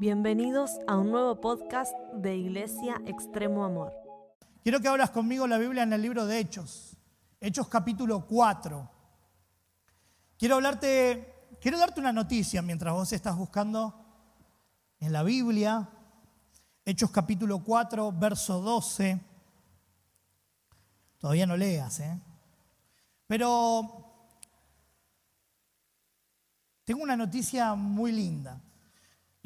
Bienvenidos a un nuevo podcast de Iglesia Extremo Amor. Quiero que abras conmigo la Biblia en el libro de Hechos, Hechos capítulo 4. Quiero hablarte, quiero darte una noticia mientras vos estás buscando en la Biblia, Hechos capítulo 4, verso 12. Todavía no leas, ¿eh? Pero tengo una noticia muy linda.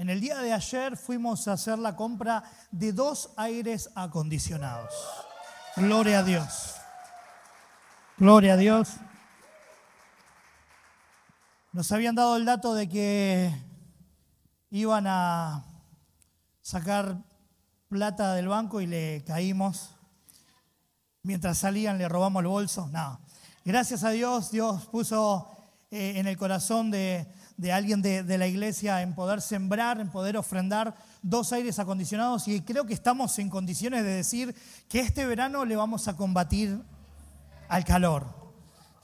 En el día de ayer fuimos a hacer la compra de dos aires acondicionados. Gloria a Dios. Gloria a Dios. Nos habían dado el dato de que iban a sacar plata del banco y le caímos. Mientras salían le robamos el bolso. No. Gracias a Dios, Dios puso eh, en el corazón de, alguien de, de, la iglesia en poder sembrar, en poder ofrendar dos aires acondicionados y creo que estamos en condiciones de decir que este verano le vamos a combatir al calor.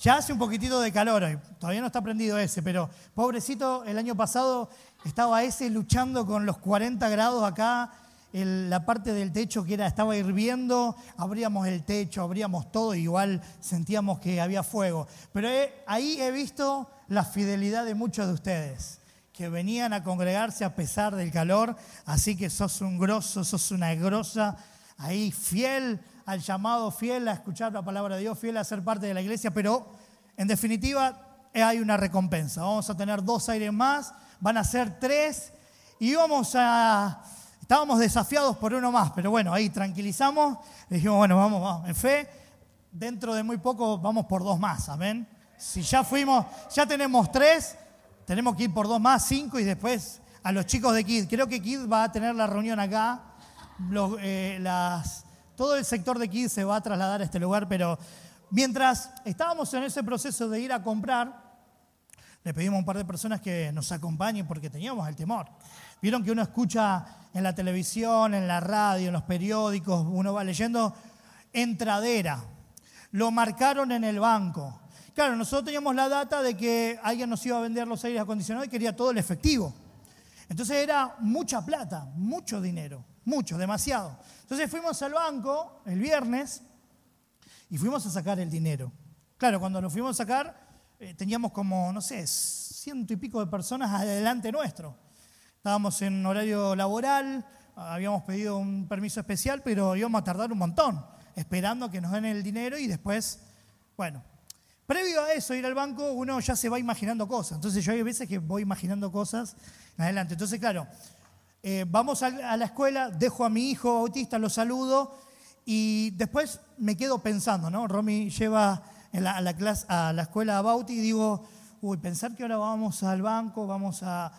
Ya hace un poquitito de calor hoy, todavía no está prendido ese, pero pobrecito, el año pasado estaba ese luchando con los 40 grados acá la parte del techo que era, estaba hirviendo, abríamos el techo, abríamos todo, igual sentíamos que había fuego. Pero ahí he visto la fidelidad de muchos de ustedes, que venían a congregarse a pesar del calor, así que sos un grosso, sos una grosa, ahí fiel al llamado, fiel a escuchar la palabra de Dios, fiel a ser parte de la iglesia, pero en definitiva hay una recompensa. Vamos a tener dos aires más, van a ser tres y vamos a Estábamos desafiados por uno más, pero bueno, ahí tranquilizamos. dijimos, bueno, vamos, vamos, en fe, dentro de muy poco vamos por dos más, amén. Si ya fuimos, ya tenemos tres, tenemos que ir por dos más, cinco y después a los chicos de KID. Creo que KID va a tener la reunión acá. Eh, todo el sector de KID se va a trasladar a este lugar, pero mientras estábamos en ese proceso de ir a comprar, le pedimos a un par de personas que nos acompañen porque teníamos el temor. Vieron que uno escucha en la televisión, en la radio, en los periódicos, uno va leyendo entradera. Lo marcaron en el banco. Claro, nosotros teníamos la data de que alguien nos iba a vender los aires acondicionados y quería todo el efectivo. Entonces era mucha plata, mucho dinero, mucho, demasiado. Entonces fuimos al banco el viernes y fuimos a sacar el dinero. Claro, cuando lo fuimos a sacar, eh, teníamos como, no sé, ciento y pico de personas adelante nuestro. Estábamos en horario laboral, habíamos pedido un permiso especial, pero íbamos a tardar un montón, esperando que nos den el dinero y después, bueno, previo a eso, ir al banco, uno ya se va imaginando cosas. Entonces yo hay veces que voy imaginando cosas adelante. Entonces, claro, eh, vamos a, la escuela, dejo a mi hijo autista, lo saludo y después me quedo pensando, ¿no? Romy lleva a, la clase, a la escuela Bauti y digo, uy, pensar que ahora vamos al banco, vamos a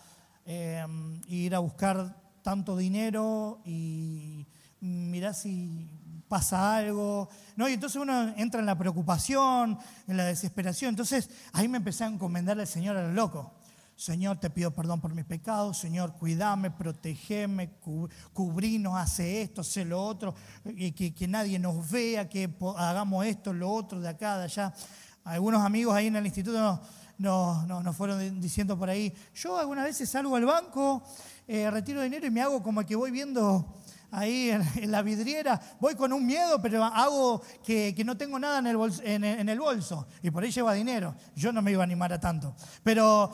em, ir a buscar tanto dinero y mirá si pasa algo. ¿no? Y entonces uno entra en la preocupación, en la desesperación. Entonces ahí me empecé a encomendar al Señor a lo loco. Señor, te pido perdón por mis pecados. Señor, cuídame, protegeme, cubrinos, hace esto, hace lo otro, que, que nadie nos vea, que hagamos esto, lo otro, de acá, de allá. Algunos amigos ahí en el instituto nos, nos, fueron diciendo por ahí, yo algunas veces salgo al banco, eh, retiro dinero y me hago como que voy viendo ahí en, la vidriera, voy con un miedo, pero hago que, no tengo nada en el, bolso, en el bolso y por ahí lleva dinero. Yo no me iba a animar a tanto. Pero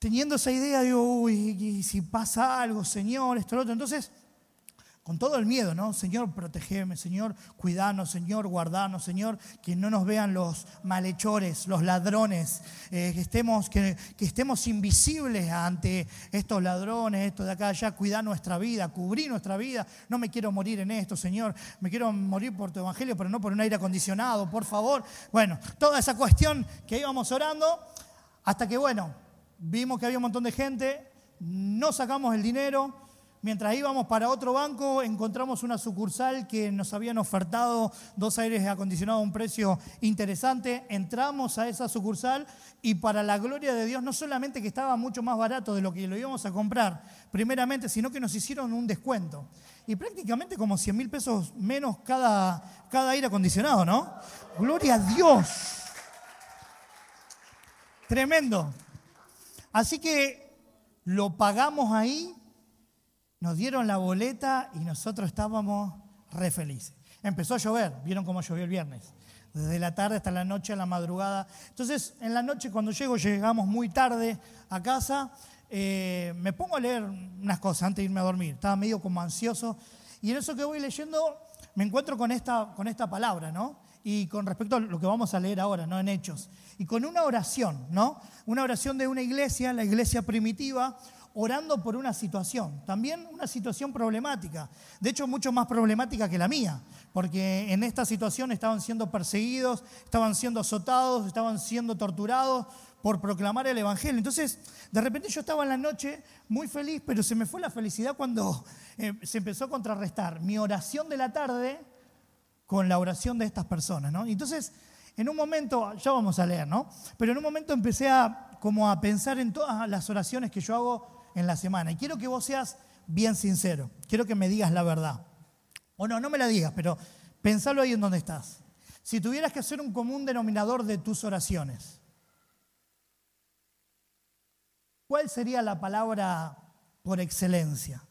teniendo esa idea, digo, uy, si pasa algo, Señor, esto, lo otro. Entonces, con todo el miedo, ¿no? Señor, protegeme, Señor, cuidanos, Señor, guardanos, Señor, que no nos vean los malhechores, los ladrones, eh, que, estemos, que, estemos invisibles ante estos ladrones, esto de acá allá, cuidar nuestra vida, cubrir nuestra vida. No me quiero morir en esto, Señor, me quiero morir por tu evangelio, pero no por un aire acondicionado, por favor. Bueno, toda esa cuestión que íbamos orando, hasta que, bueno, vimos que había un montón de gente, no sacamos el dinero. Mientras íbamos para otro banco, encontramos una sucursal que nos habían ofertado dos aires acondicionados a un precio interesante. Entramos a esa sucursal y para la gloria de Dios, no solamente que estaba mucho más barato de lo que lo íbamos a comprar, primeramente, sino que nos hicieron un descuento. Y prácticamente como 100 mil pesos menos cada, cada aire acondicionado, ¿no? Gloria a Dios. Tremendo. Así que lo pagamos ahí, nos dieron la boleta y nosotros estábamos re felices. Empezó a llover, vieron cómo llovió el viernes, desde la tarde hasta la noche, a la madrugada. Entonces, en la noche cuando llego, llegamos muy tarde a casa, eh, me pongo a leer unas cosas antes de irme a dormir. Estaba medio como ansioso. Y en eso que voy leyendo, me encuentro con esta, con esta palabra, ¿no? Y con respecto a lo que vamos a leer ahora, ¿no? En Hechos. Y con una oración, ¿no? Una oración de una iglesia, la iglesia primitiva, orando por una situación, también una situación problemática, de hecho mucho más problemática que la mía, porque en esta situación estaban siendo perseguidos, estaban siendo azotados, estaban siendo torturados por proclamar el Evangelio. Entonces, de repente yo estaba en la noche muy feliz, pero se me fue la felicidad cuando eh, se empezó a contrarrestar mi oración de la tarde con la oración de estas personas. ¿no? Entonces, en un momento, ya vamos a leer, ¿no? Pero en un momento empecé a, como a pensar en todas las oraciones que yo hago en la semana. Y quiero que vos seas bien sincero. Quiero que me digas la verdad. O no, no me la digas, pero pensalo ahí en donde estás. Si tuvieras que hacer un común denominador de tus oraciones, ¿cuál sería la palabra por excelencia?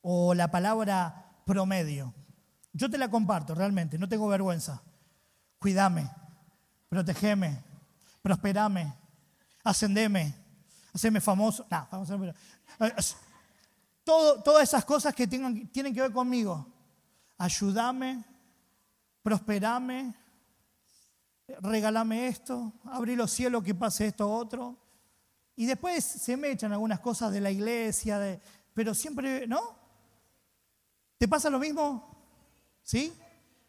O la palabra promedio. Yo te la comparto realmente, no tengo vergüenza. Cuídame, protegeme, prosperame, ascendeme, hacerme famoso. No, famoso eh, todo, todas esas cosas que tienen que ver conmigo. Ayúdame, prosperame, regálame esto, abrí los cielos que pase esto otro. Y después se me echan algunas cosas de la iglesia, de, pero siempre, ¿no? ¿Te pasa lo mismo? ¿Sí?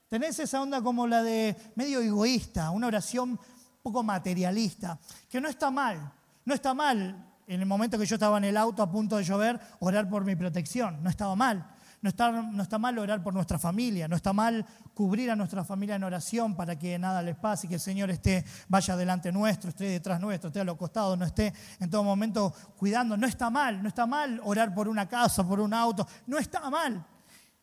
Tenés esa onda como la de medio egoísta, una oración poco materialista, que no está mal, no está mal, en el momento que yo estaba en el auto a punto de llover, orar por mi protección. No estaba mal. No está, no está mal orar por nuestra familia. No está mal cubrir a nuestra familia en oración para que nada les pase y que el Señor esté, vaya delante nuestro, esté detrás nuestro, esté a los costados, no esté en todo momento cuidando. No está mal. No está mal orar por una casa, por un auto. No está mal.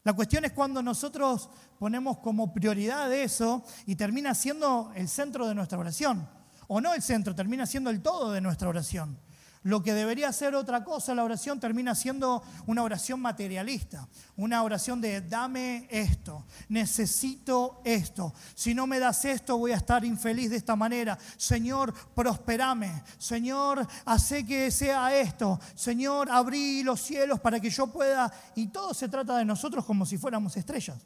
La cuestión es cuando nosotros ponemos como prioridad eso y termina siendo el centro de nuestra oración o no el centro, termina siendo el todo de nuestra oración. Lo que debería ser otra cosa, la oración termina siendo una oración materialista, una oración de dame esto, necesito esto, si no me das esto voy a estar infeliz de esta manera, Señor, prosperame, Señor, hace que sea esto, Señor, abrí los cielos para que yo pueda, y todo se trata de nosotros como si fuéramos estrellas.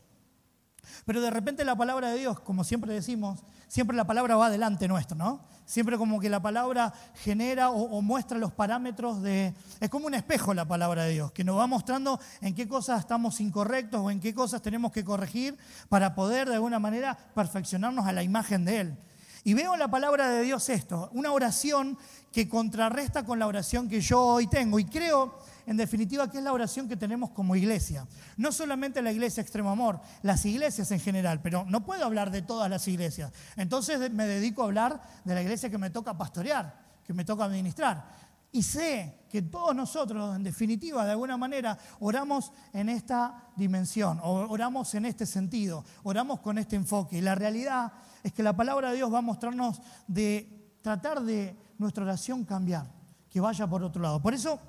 Pero de repente la palabra de Dios, como siempre decimos, siempre la palabra va delante nuestro, ¿no? Siempre como que la palabra genera o, muestra los parámetros de... Es como un espejo la palabra de Dios, que nos va mostrando en qué cosas estamos incorrectos o en qué cosas tenemos que corregir para poder de alguna manera perfeccionarnos a la imagen de Él. Y veo en la palabra de Dios esto, una oración que contrarresta con la oración que yo hoy tengo. Y creo en definitiva, ¿qué es la oración que tenemos como iglesia? No solamente la iglesia Extremo Amor, las iglesias en general, pero no puedo hablar de todas las iglesias. Entonces me dedico a hablar de la iglesia que me toca pastorear, que me toca administrar. Y sé que todos nosotros, en definitiva, de alguna manera, oramos en esta dimensión, oramos en este sentido, oramos con este enfoque. Y la realidad es que la palabra de Dios va a mostrarnos de tratar de nuestra oración cambiar, que vaya por otro lado. Por eso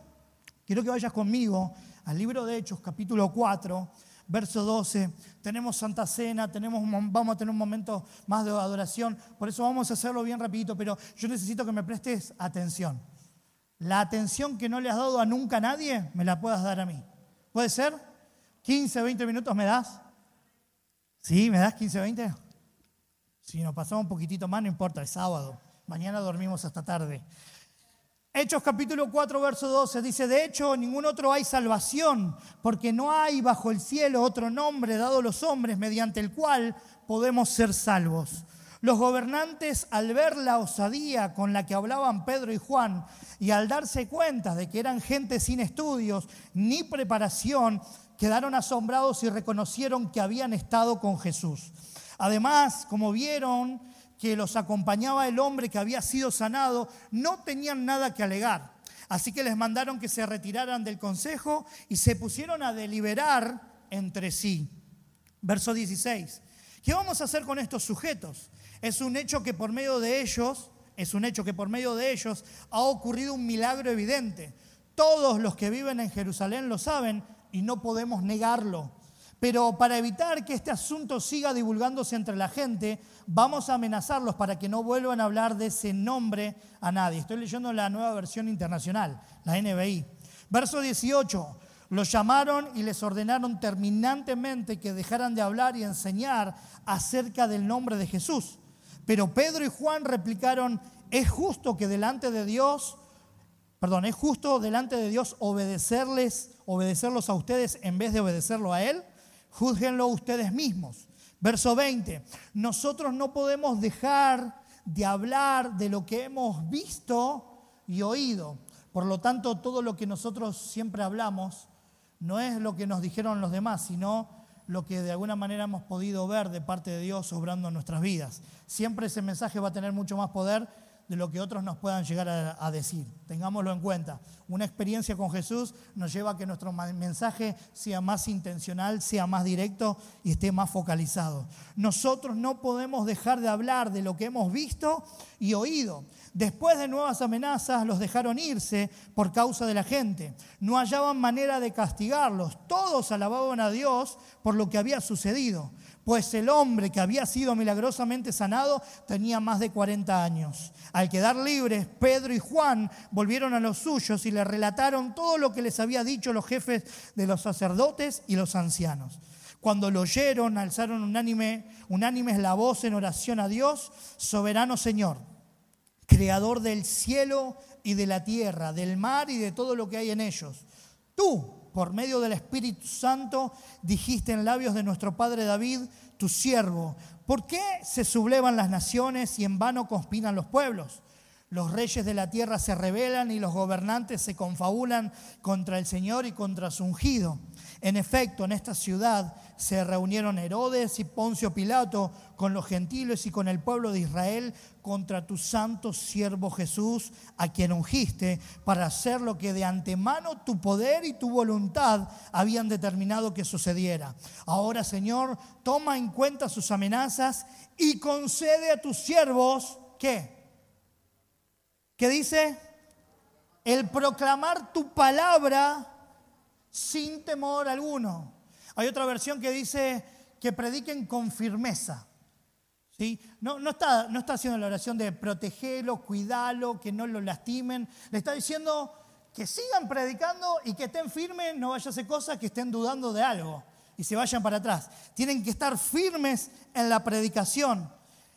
Quiero que vayas conmigo al libro de Hechos, capítulo 4, verso 12. Tenemos Santa Cena, tenemos, vamos a tener un momento más de adoración, por eso vamos a hacerlo bien rapidito, pero yo necesito que me prestes atención. La atención que no le has dado a nunca a nadie, me la puedas dar a mí. ¿Puede ser? ¿15, 20 minutos me das? ¿Sí? ¿Me das 15, 20? Si nos pasamos un poquitito más, no importa, es sábado. Mañana dormimos hasta tarde. Hechos capítulo 4, verso 12 dice, de hecho, ningún otro hay salvación, porque no hay bajo el cielo otro nombre dado a los hombres mediante el cual podemos ser salvos. Los gobernantes, al ver la osadía con la que hablaban Pedro y Juan y al darse cuenta de que eran gente sin estudios ni preparación, quedaron asombrados y reconocieron que habían estado con Jesús. Además, como vieron que los acompañaba el hombre que había sido sanado, no tenían nada que alegar. Así que les mandaron que se retiraran del consejo y se pusieron a deliberar entre sí. Verso 16. ¿Qué vamos a hacer con estos sujetos? Es un hecho que por medio de ellos, es un hecho que por medio de ellos ha ocurrido un milagro evidente. Todos los que viven en Jerusalén lo saben y no podemos negarlo. Pero para evitar que este asunto siga divulgándose entre la gente, vamos a amenazarlos para que no vuelvan a hablar de ese nombre a nadie. Estoy leyendo la nueva versión internacional, la NBI. Verso 18. Los llamaron y les ordenaron terminantemente que dejaran de hablar y enseñar acerca del nombre de Jesús. Pero Pedro y Juan replicaron, es justo que delante de Dios, perdón, es justo delante de Dios obedecerles, obedecerlos a ustedes en vez de obedecerlo a Él. Júzguenlo ustedes mismos. Verso 20, nosotros no podemos dejar de hablar de lo que hemos visto y oído. Por lo tanto, todo lo que nosotros siempre hablamos no es lo que nos dijeron los demás, sino lo que de alguna manera hemos podido ver de parte de Dios obrando en nuestras vidas. Siempre ese mensaje va a tener mucho más poder de lo que otros nos puedan llegar a, decir. Tengámoslo en cuenta. Una experiencia con Jesús nos lleva a que nuestro mensaje sea más intencional, sea más directo y esté más focalizado. Nosotros no podemos dejar de hablar de lo que hemos visto y oído. Después de nuevas amenazas, los dejaron irse por causa de la gente. No hallaban manera de castigarlos. Todos alababan a Dios por lo que había sucedido pues el hombre que había sido milagrosamente sanado tenía más de 40 años. Al quedar libres, Pedro y Juan volvieron a los suyos y le relataron todo lo que les había dicho los jefes de los sacerdotes y los ancianos. Cuando lo oyeron, alzaron unánime, unánimes la voz en oración a Dios, soberano Señor, creador del cielo y de la tierra, del mar y de todo lo que hay en ellos. Tú, por medio del Espíritu Santo, dijiste en labios de nuestro Padre David, tu siervo, ¿por qué se sublevan las naciones y en vano conspiran los pueblos? Los reyes de la tierra se rebelan y los gobernantes se confabulan contra el Señor y contra su ungido. En efecto, en esta ciudad se reunieron Herodes y Poncio Pilato con los gentiles y con el pueblo de Israel contra tu santo siervo Jesús, a quien ungiste, para hacer lo que de antemano tu poder y tu voluntad habían determinado que sucediera. Ahora, Señor, toma en cuenta sus amenazas y concede a tus siervos, ¿qué? ¿Qué dice? El proclamar tu palabra sin temor alguno. Hay otra versión que dice que prediquen con firmeza. ¿Sí? No, no, está, no está haciendo la oración de protegerlo, cuidarlo, que no lo lastimen. Le está diciendo que sigan predicando y que estén firmes, no vaya a hacer cosas que estén dudando de algo y se vayan para atrás. Tienen que estar firmes en la predicación,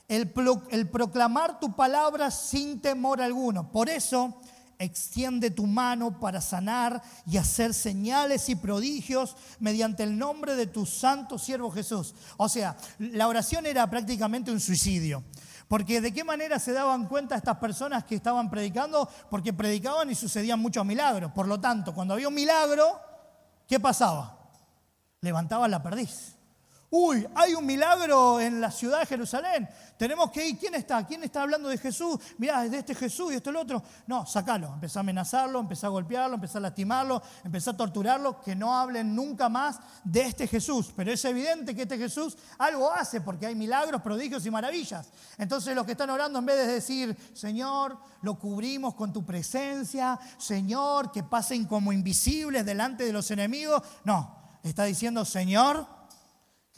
el, el proclamar tu palabra sin temor alguno. Por eso extiende tu mano para sanar y hacer señales y prodigios mediante el nombre de tu santo siervo Jesús. O sea, la oración era prácticamente un suicidio. Porque de qué manera se daban cuenta estas personas que estaban predicando? Porque predicaban y sucedían muchos milagros. Por lo tanto, cuando había un milagro, ¿qué pasaba? Levantaban la perdiz. Uy, hay un milagro en la ciudad de Jerusalén. Tenemos que ir. ¿Quién está? ¿Quién está hablando de Jesús? Mirá, es de este Jesús y esto el otro. No, sacalo. Empezá a amenazarlo, empezá a golpearlo, empezá a lastimarlo, empezá a torturarlo. Que no hablen nunca más de este Jesús. Pero es evidente que este Jesús algo hace porque hay milagros, prodigios y maravillas. Entonces los que están orando, en vez de decir, Señor, lo cubrimos con tu presencia, Señor, que pasen como invisibles delante de los enemigos. No, está diciendo, Señor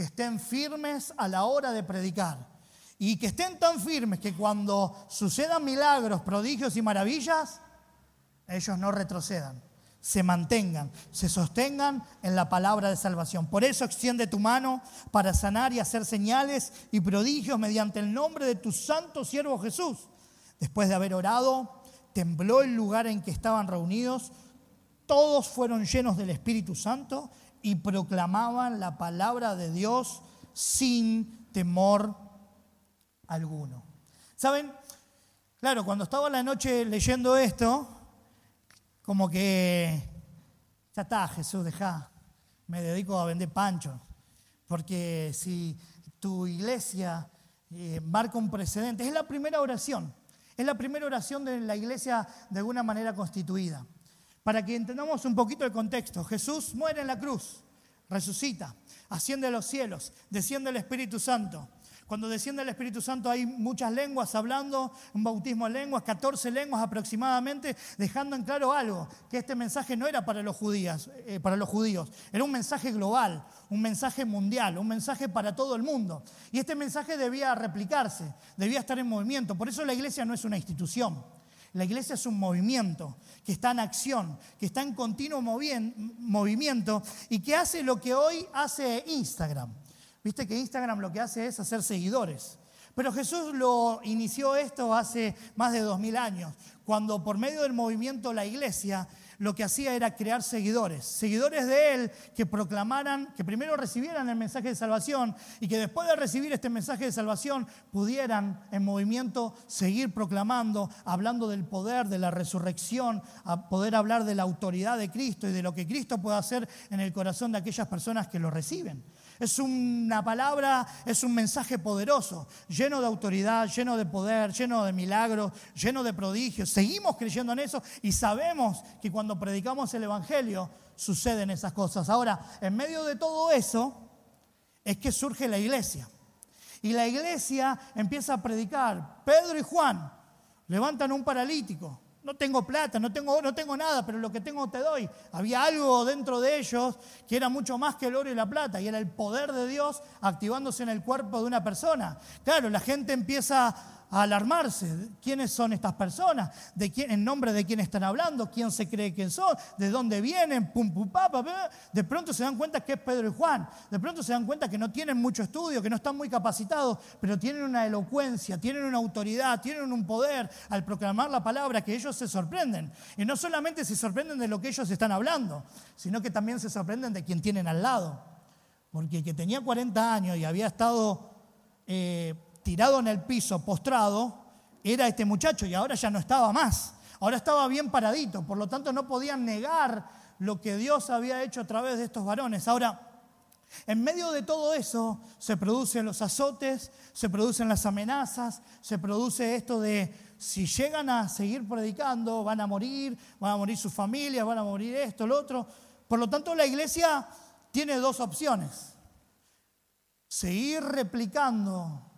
que estén firmes a la hora de predicar. Y que estén tan firmes que cuando sucedan milagros, prodigios y maravillas, ellos no retrocedan, se mantengan, se sostengan en la palabra de salvación. Por eso extiende tu mano para sanar y hacer señales y prodigios mediante el nombre de tu santo siervo Jesús. Después de haber orado, tembló el lugar en que estaban reunidos, todos fueron llenos del Espíritu Santo y proclamaban la palabra de Dios sin temor alguno. ¿Saben? Claro, cuando estaba la noche leyendo esto, como que ya está, Jesús, deja, me dedico a vender panchos. Porque si tu iglesia eh, marca un precedente, es la primera oración, es la primera oración de la iglesia de alguna manera constituida. Para que entendamos un poquito el contexto, Jesús muere en la cruz, resucita, asciende a los cielos, desciende el Espíritu Santo. Cuando desciende el Espíritu Santo hay muchas lenguas hablando, un bautismo en lenguas, 14 lenguas aproximadamente, dejando en claro algo, que este mensaje no era para los judíos, eh, para los judíos, era un mensaje global, un mensaje mundial, un mensaje para todo el mundo. Y este mensaje debía replicarse, debía estar en movimiento. Por eso la iglesia no es una institución. La iglesia es un movimiento que está en acción, que está en continuo movimiento y que hace lo que hoy hace Instagram. Viste que Instagram lo que hace es hacer seguidores. Pero Jesús lo inició esto hace más de dos mil años, cuando por medio del movimiento la iglesia lo que hacía era crear seguidores, seguidores de Él que proclamaran, que primero recibieran el mensaje de salvación y que después de recibir este mensaje de salvación pudieran en movimiento seguir proclamando, hablando del poder, de la resurrección, poder hablar de la autoridad de Cristo y de lo que Cristo puede hacer en el corazón de aquellas personas que lo reciben. Es una palabra, es un mensaje poderoso, lleno de autoridad, lleno de poder, lleno de milagros, lleno de prodigios. Seguimos creyendo en eso y sabemos que cuando predicamos el Evangelio suceden esas cosas. Ahora, en medio de todo eso es que surge la iglesia. Y la iglesia empieza a predicar. Pedro y Juan levantan un paralítico. No tengo plata, no tengo, no tengo nada, pero lo que tengo te doy. Había algo dentro de ellos que era mucho más que el oro y la plata, y era el poder de Dios activándose en el cuerpo de una persona. Claro, la gente empieza a alarmarse. ¿Quiénes son estas personas? ¿De quién, ¿En nombre de quién están hablando? ¿Quién se cree que son? ¿De dónde vienen? Pum, pum, De pronto se dan cuenta que es Pedro y Juan. De pronto se dan cuenta que no tienen mucho estudio, que no están muy capacitados, pero tienen una elocuencia, tienen una autoridad, tienen un poder al proclamar la palabra que ellos se sorprenden. Y no solamente se sorprenden de lo que ellos están hablando, sino que también se sorprenden de quien tienen al lado. Porque el que tenía 40 años y había estado... Eh, tirado en el piso, postrado, era este muchacho y ahora ya no estaba más. Ahora estaba bien paradito, por lo tanto no podían negar lo que Dios había hecho a través de estos varones. Ahora, en medio de todo eso se producen los azotes, se producen las amenazas, se produce esto de si llegan a seguir predicando, van a morir, van a morir sus familias, van a morir esto, lo otro. Por lo tanto, la iglesia tiene dos opciones. Seguir replicando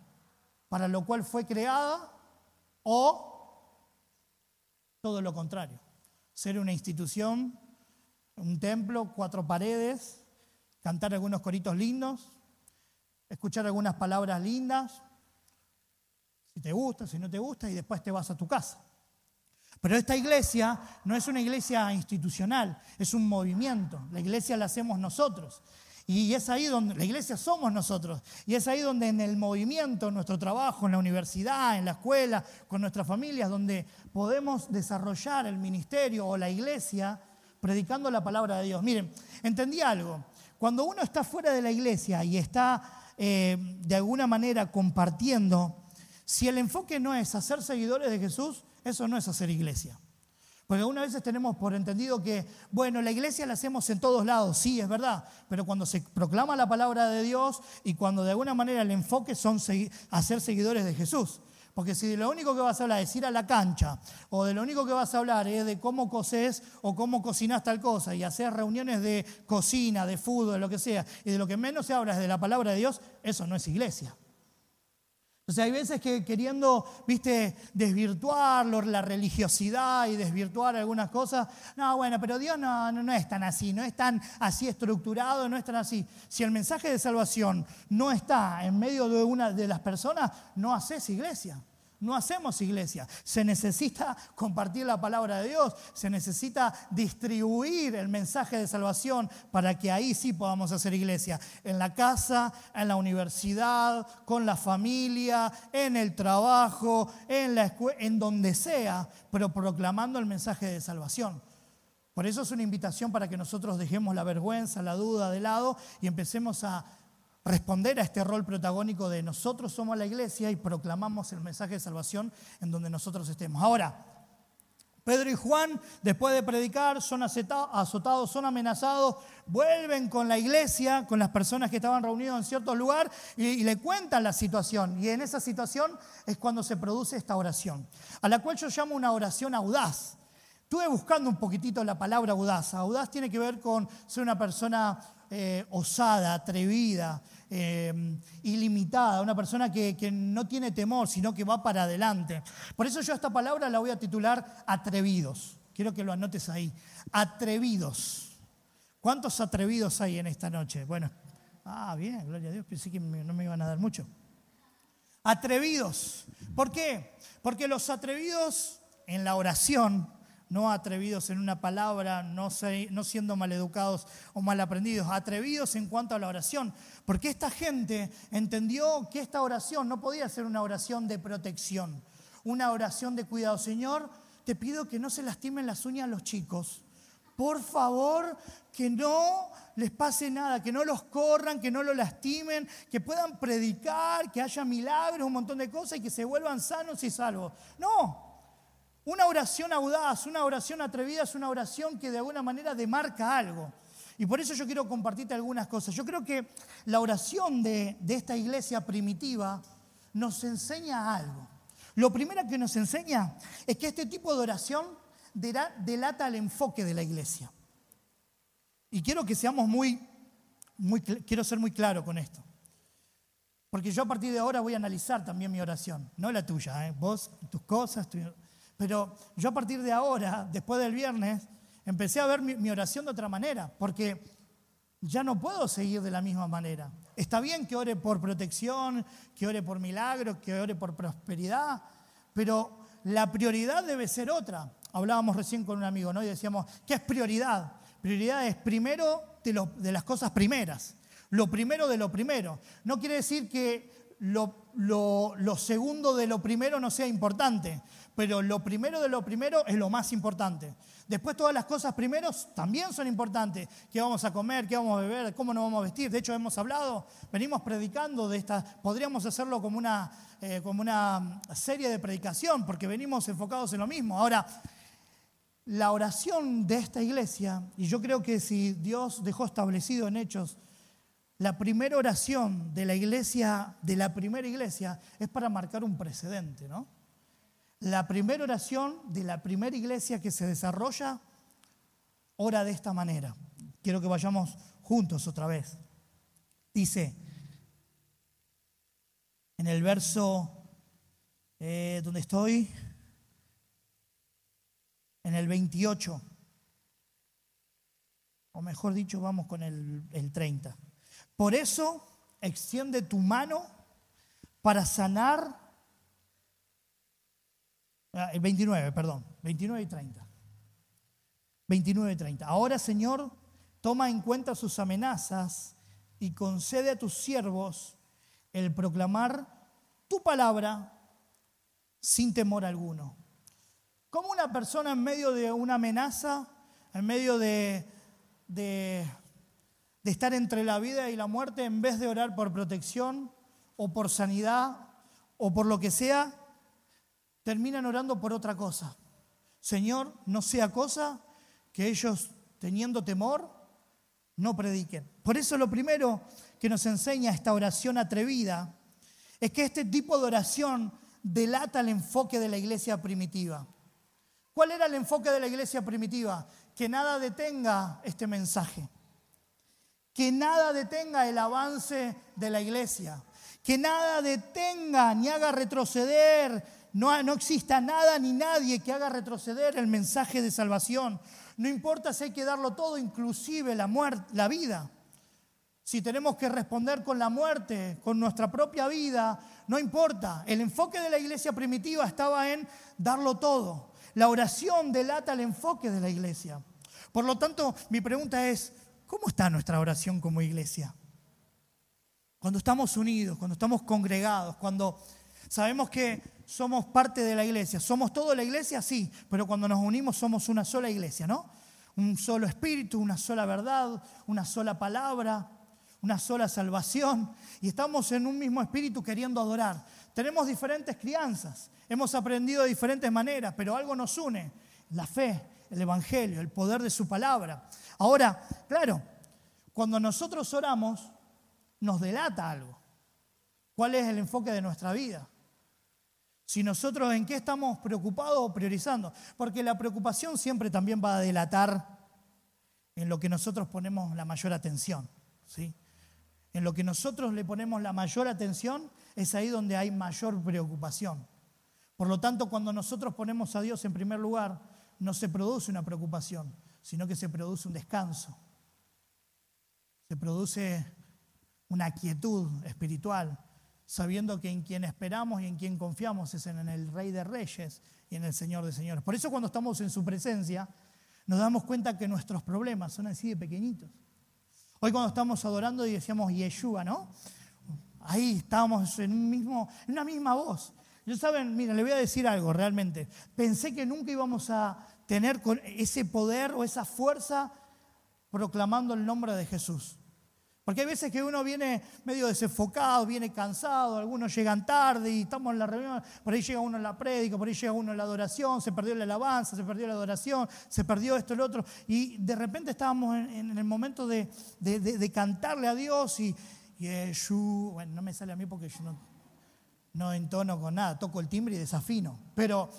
para lo cual fue creada o todo lo contrario, ser una institución, un templo, cuatro paredes, cantar algunos coritos lindos, escuchar algunas palabras lindas, si te gusta, si no te gusta, y después te vas a tu casa. Pero esta iglesia no es una iglesia institucional, es un movimiento. La iglesia la hacemos nosotros. Y es ahí donde la iglesia somos nosotros. Y es ahí donde en el movimiento, en nuestro trabajo, en la universidad, en la escuela, con nuestras familias, donde podemos desarrollar el ministerio o la iglesia predicando la palabra de Dios. Miren, entendí algo. Cuando uno está fuera de la iglesia y está eh, de alguna manera compartiendo, si el enfoque no es hacer seguidores de Jesús, eso no es hacer iglesia. Porque algunas veces tenemos por entendido que, bueno, la iglesia la hacemos en todos lados, sí, es verdad, pero cuando se proclama la palabra de Dios y cuando de alguna manera el enfoque son hacer seguidores de Jesús. Porque si de lo único que vas a hablar es ir a la cancha, o de lo único que vas a hablar es de cómo coses o cómo cocinas tal cosa, y hacer reuniones de cocina, de fútbol, de lo que sea, y de lo que menos se habla es de la palabra de Dios, eso no es iglesia. O sea, hay veces que queriendo, viste, desvirtuar la religiosidad y desvirtuar algunas cosas, no, bueno, pero Dios no, no, es tan así, no es tan así estructurado, no es tan así. Si el mensaje de salvación no está en medio de una de las personas, no haces iglesia. No hacemos iglesia. Se necesita compartir la palabra de Dios, se necesita distribuir el mensaje de salvación para que ahí sí podamos hacer iglesia. En la casa, en la universidad, con la familia, en el trabajo, en la escuela, en donde sea, pero proclamando el mensaje de salvación. Por eso es una invitación para que nosotros dejemos la vergüenza, la duda de lado y empecemos a responder a este rol protagónico de nosotros somos la iglesia y proclamamos el mensaje de salvación en donde nosotros estemos. Ahora, Pedro y Juan, después de predicar, son azotados, son amenazados, vuelven con la iglesia, con las personas que estaban reunidas en cierto lugar y, le cuentan la situación. Y en esa situación es cuando se produce esta oración, a la cual yo llamo una oración audaz. Estuve buscando un poquitito la palabra audaz. Audaz tiene que ver con ser una persona eh, osada, atrevida, eh, ilimitada, una persona que, que no tiene temor, sino que va para adelante. Por eso yo esta palabra la voy a titular atrevidos. Quiero que lo anotes ahí. Atrevidos. ¿Cuántos atrevidos hay en esta noche? Bueno, ah, bien, gloria a Dios, pensé que no me iban a dar mucho. Atrevidos. ¿Por qué? Porque los atrevidos en la oración, no atrevidos en una palabra, no, no siendo maleducados o mal aprendidos, atrevidos en cuanto a la oración. Porque esta gente entendió que esta oración no podía ser una oración de protección, una oración de cuidado. Señor, te pido que no se lastimen las uñas a los chicos. Por favor, que no les pase nada, que no los corran, que no los lastimen, que puedan predicar, que haya milagros, un montón de cosas y que se vuelvan sanos y salvos. No, una oración audaz, una oración atrevida es una oración que de alguna manera demarca algo. Y por eso yo quiero compartirte algunas cosas. Yo creo que la oración de, de esta iglesia primitiva nos enseña algo. Lo primero que nos enseña es que este tipo de oración delata el enfoque de la iglesia. Y quiero que seamos muy, muy, quiero ser muy claro con esto. Porque yo a partir de ahora voy a analizar también mi oración, no la tuya, ¿eh? vos, tus cosas, pero yo a partir de ahora, después del viernes, empecé a ver mi, oración de otra manera, porque ya no puedo seguir de la misma manera. Está bien que ore por protección, que ore por milagros, que ore por prosperidad, pero la prioridad debe ser otra. Hablábamos recién con un amigo, ¿no? Y decíamos, ¿qué es prioridad? Prioridad es primero de, las cosas primeras. Lo primero de lo primero. No quiere decir que lo, lo segundo de lo primero no sea importante, pero lo primero de lo primero es lo más importante. Después todas las cosas primeros también son importantes. ¿Qué vamos a comer? ¿Qué vamos a beber? ¿Cómo nos vamos a vestir? De hecho, hemos hablado, venimos predicando de esta, podríamos hacerlo como una, eh, como una serie de predicación, porque venimos enfocados en lo mismo. Ahora, la oración de esta iglesia, y yo creo que si Dios dejó establecido en Hechos, la primera oración de la iglesia, de la primera iglesia, es para marcar un precedente, ¿no? La primera oración de la primera iglesia que se desarrolla ora de esta manera. Quiero que vayamos juntos otra vez. Dice, en el verso eh, donde estoy, en el 28, o mejor dicho, vamos con el, el 30. Por eso, extiende tu mano para sanar el 29, perdón, 29 y 30. 29 y 30. Ahora, Señor, toma en cuenta sus amenazas y concede a tus siervos el proclamar tu palabra sin temor alguno. Como una persona en medio de una amenaza, en medio de, de, de estar entre la vida y la muerte, en vez de orar por protección o por sanidad o por lo que sea, terminan orando por otra cosa. Señor, no sea cosa que ellos, teniendo temor, no prediquen. Por eso lo primero que nos enseña esta oración atrevida es que este tipo de oración delata el enfoque de la iglesia primitiva. ¿Cuál era el enfoque de la iglesia primitiva? Que nada detenga este mensaje. Que nada detenga el avance de la iglesia. Que nada detenga ni haga retroceder no, exista nada ni nadie que haga retroceder el mensaje de salvación. No importa si hay que darlo todo, inclusive la, muerte, la vida. Si tenemos que responder con la muerte, con nuestra propia vida, no importa. El enfoque de la iglesia primitiva estaba en darlo todo. La oración delata el enfoque de la iglesia. Por lo tanto, mi pregunta es, ¿cómo está nuestra oración como iglesia? Cuando estamos unidos, cuando estamos congregados, cuando sabemos que somos parte de la iglesia. ¿Somos toda la iglesia? Sí, pero cuando nos unimos somos una sola iglesia, ¿no? Un solo espíritu, una sola verdad, una sola palabra, una sola salvación. Y estamos en un mismo espíritu queriendo adorar. Tenemos diferentes crianzas, hemos aprendido de diferentes maneras, pero algo nos une, la fe, el Evangelio, el poder de su palabra. Ahora, claro, cuando nosotros oramos, nos delata algo. ¿Cuál es el enfoque de nuestra vida? Si nosotros en qué estamos preocupados o priorizando. Porque la preocupación siempre también va a delatar en lo que nosotros ponemos la mayor atención. ¿sí? En lo que nosotros le ponemos la mayor atención es ahí donde hay mayor preocupación. Por lo tanto, cuando nosotros ponemos a Dios en primer lugar, no se produce una preocupación, sino que se produce un descanso. Se produce una quietud espiritual, sabiendo que en quien esperamos y en quien confiamos es en el Rey de Reyes y en el Señor de Señores. Por eso cuando estamos en su presencia, nos damos cuenta que nuestros problemas son así de pequeñitos. Hoy cuando estamos adorando y decíamos Yeshua, ¿no? Ahí estábamos en, un mismo, una misma voz. Yo saben, mira, le voy a decir algo realmente. Pensé que nunca íbamos a tener ese poder o esa fuerza proclamando el nombre de Jesús. Porque hay veces que uno viene medio desenfocado, viene cansado, algunos llegan tarde y estamos en la reunión, por ahí llega uno en la prédica, por ahí llega uno en la adoración, se perdió la alabanza, se perdió la adoración, se perdió esto, lo otro. Y de repente estábamos en, el momento de, cantarle a Dios y, y bueno, no me sale a mí porque yo no, no entono con nada, toco el timbre y desafino. Pero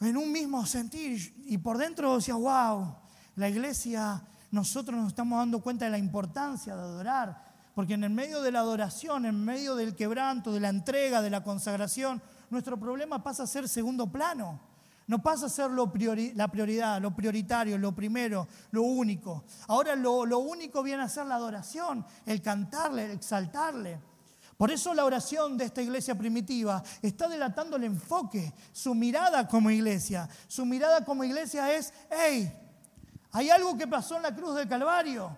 en un mismo sentir y por dentro decía, wow, la iglesia nosotros nos estamos dando cuenta de la importancia de adorar, porque en el medio de la adoración, en medio del quebranto, de la entrega, de la consagración, nuestro problema pasa a ser segundo plano. No pasa a ser la prioridad, lo prioritario, lo primero, lo único. Ahora lo, lo único viene a ser la adoración, el cantarle, el exaltarle. Por eso la oración de esta iglesia primitiva está delatando el enfoque, su mirada como iglesia. Su mirada como iglesia es, hey, hay algo que pasó en la cruz del Calvario.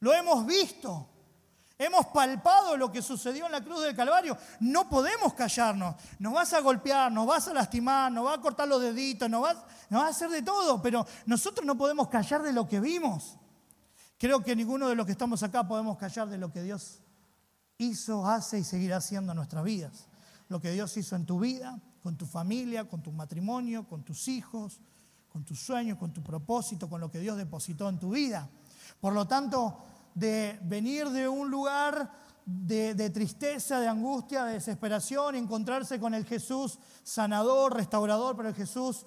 Lo hemos visto. Hemos palpado lo que sucedió en la cruz del Calvario. No podemos callarnos. Nos vas a golpear, nos vas a lastimar, nos vas a cortar los deditos, nos vas, a hacer de todo, pero nosotros no podemos callar de lo que vimos. Creo que ninguno de los que estamos acá podemos callar de lo que Dios hizo, hace y seguirá haciendo en nuestras vidas. Lo que Dios hizo en tu vida, con tu familia, con tu matrimonio, con tus hijos, con tus sueños, con tu propósito, con lo que Dios depositó en tu vida. Por lo tanto, de venir de un lugar de, tristeza, de angustia, de desesperación, encontrarse con el Jesús sanador, restaurador, pero el Jesús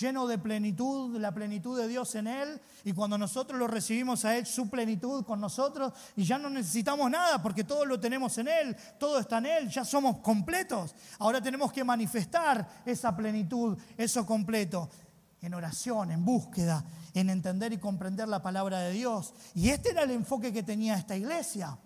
lleno de plenitud, la plenitud de Dios en Él, y cuando nosotros lo recibimos a Él, su plenitud con nosotros, y ya no necesitamos nada, porque todo lo tenemos en Él, todo está en Él, ya somos completos. Ahora tenemos que manifestar esa plenitud, eso completo en oración, en búsqueda, en entender y comprender la palabra de Dios. Y este era el enfoque que tenía esta iglesia.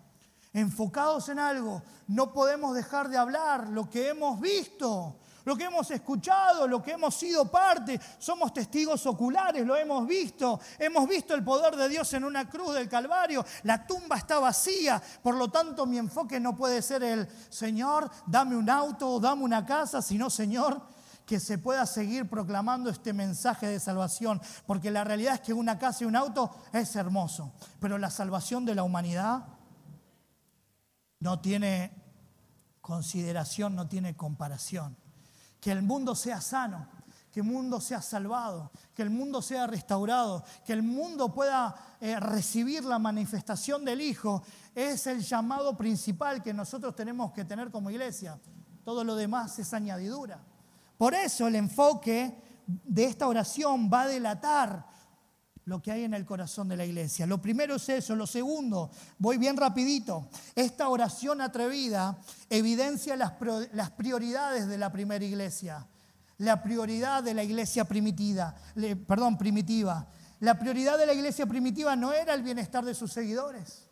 Enfocados en algo, no podemos dejar de hablar lo que hemos visto, lo que hemos escuchado, lo que hemos sido parte. Somos testigos oculares, lo hemos visto. Hemos visto el poder de Dios en una cruz del Calvario. La tumba está vacía. Por lo tanto, mi enfoque no puede ser el, Señor, dame un auto, dame una casa, sino, Señor, que se pueda seguir proclamando este mensaje de salvación, porque la realidad es que una casa y un auto es hermoso, pero la salvación de la humanidad no tiene consideración, no tiene comparación. Que el mundo sea sano, que el mundo sea salvado, que el mundo sea restaurado, que el mundo pueda eh, recibir la manifestación del Hijo, es el llamado principal que nosotros tenemos que tener como iglesia. Todo lo demás es añadidura. Por eso el enfoque de esta oración va a delatar lo que hay en el corazón de la iglesia. Lo primero es eso. Lo segundo, voy bien rapidito. Esta oración atrevida evidencia las, prioridades de la primera iglesia. La prioridad de la iglesia primitiva, perdón, primitiva. La prioridad de la iglesia primitiva no era el bienestar de sus seguidores.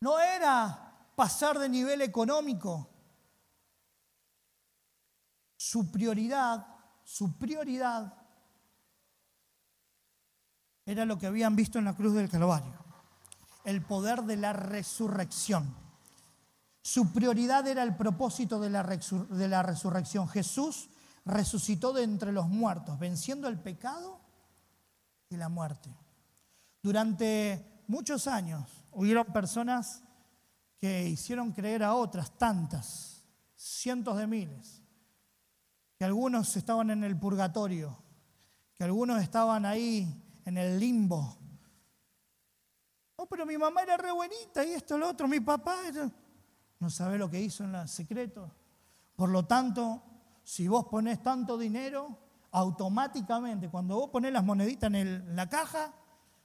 No era pasar de nivel económico. Su prioridad, su prioridad era lo que habían visto en la cruz del Calvario, el poder de la resurrección. Su prioridad era el propósito de la, de la resurrección. Jesús resucitó de entre los muertos, venciendo el pecado y la muerte. Durante muchos años hubieron personas que hicieron creer a otras tantas, cientos de miles, que algunos estaban en el purgatorio, que algunos estaban ahí en el limbo, Oh, pero mi mamá era re buenita y esto, lo otro, mi papá. No sabe lo que hizo en el secreto. Por lo tanto, si vos ponés tanto dinero, automáticamente, cuando vos ponés las moneditas en, la caja,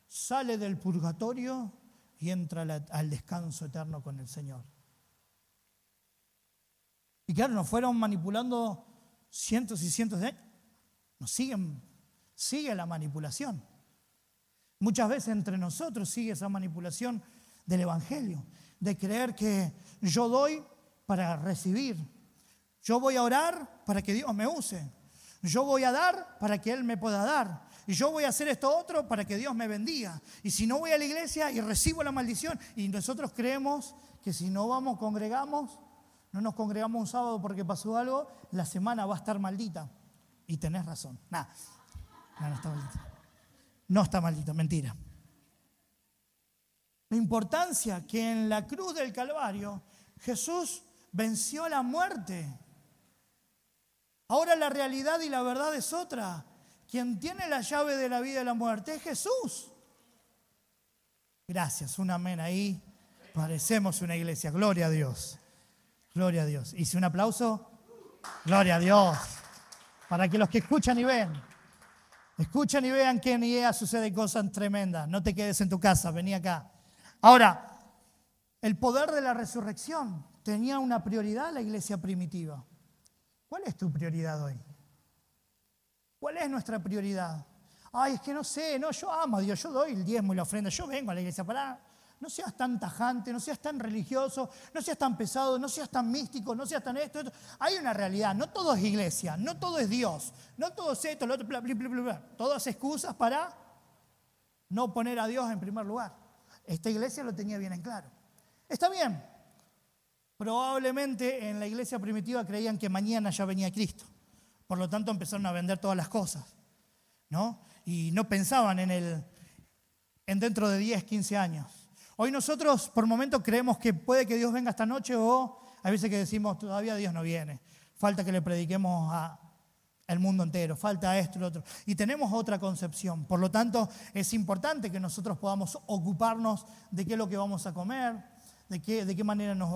sale del purgatorio y entra al descanso eterno con el Señor. Y claro, nos fueron manipulando cientos y cientos de años. Nos siguen, sigue la manipulación. Muchas veces entre nosotros sigue esa manipulación del Evangelio, de creer que yo doy para recibir. Yo voy a orar para que Dios me use. Yo voy a dar para que Él me pueda dar. Y yo voy a hacer esto otro para que Dios me bendiga. Y si no voy a la iglesia y recibo la maldición, y nosotros creemos que si no vamos, congregamos, no nos congregamos un sábado porque pasó algo, la semana va a estar maldita. Y tenés razón. no, no está maldita. No está maldita, mentira. La importancia que en la cruz del Calvario Jesús venció la muerte. Ahora la realidad y la verdad es otra. Quien tiene la llave de la vida y la muerte es Jesús. Gracias, un amén ahí. Parecemos una iglesia. Gloria a Dios. Gloria a Dios. Hice un aplauso. Gloria a Dios. Para que los que escuchan y ven, escuchen y vean que en IEA sucede cosas tremendas. No te quedes en tu casa, vení acá. Ahora, el poder de la resurrección tenía una prioridad la iglesia primitiva. ¿Cuál es tu prioridad hoy? ¿Cuál es nuestra prioridad? Ay, es que no sé, no, yo amo a Dios, yo doy el diezmo y la ofrenda, yo vengo a la iglesia para no seas tan tajante, no seas tan religioso, no seas tan pesado, no seas tan místico, no seas tan esto. Hay una realidad, no todo es iglesia, no todo es Dios, no todo es esto, lo otro, bla, bla, bla, bla. Todas excusas para no poner a Dios en primer lugar. Esta iglesia lo tenía bien en claro. Está bien. Probablemente en la iglesia primitiva creían que mañana ya venía Cristo. Por lo tanto empezaron a vender todas las cosas. ¿no? Y no pensaban en, el, en dentro de 10, 15 años. Hoy nosotros por momentos creemos que puede que Dios venga esta noche o hay veces que decimos todavía Dios no viene. Falta que le prediquemos al mundo entero, falta esto y lo otro. Y tenemos otra concepción. Por lo tanto, es importante que nosotros podamos ocuparnos de qué es lo que vamos a comer, de qué, de qué manera nos...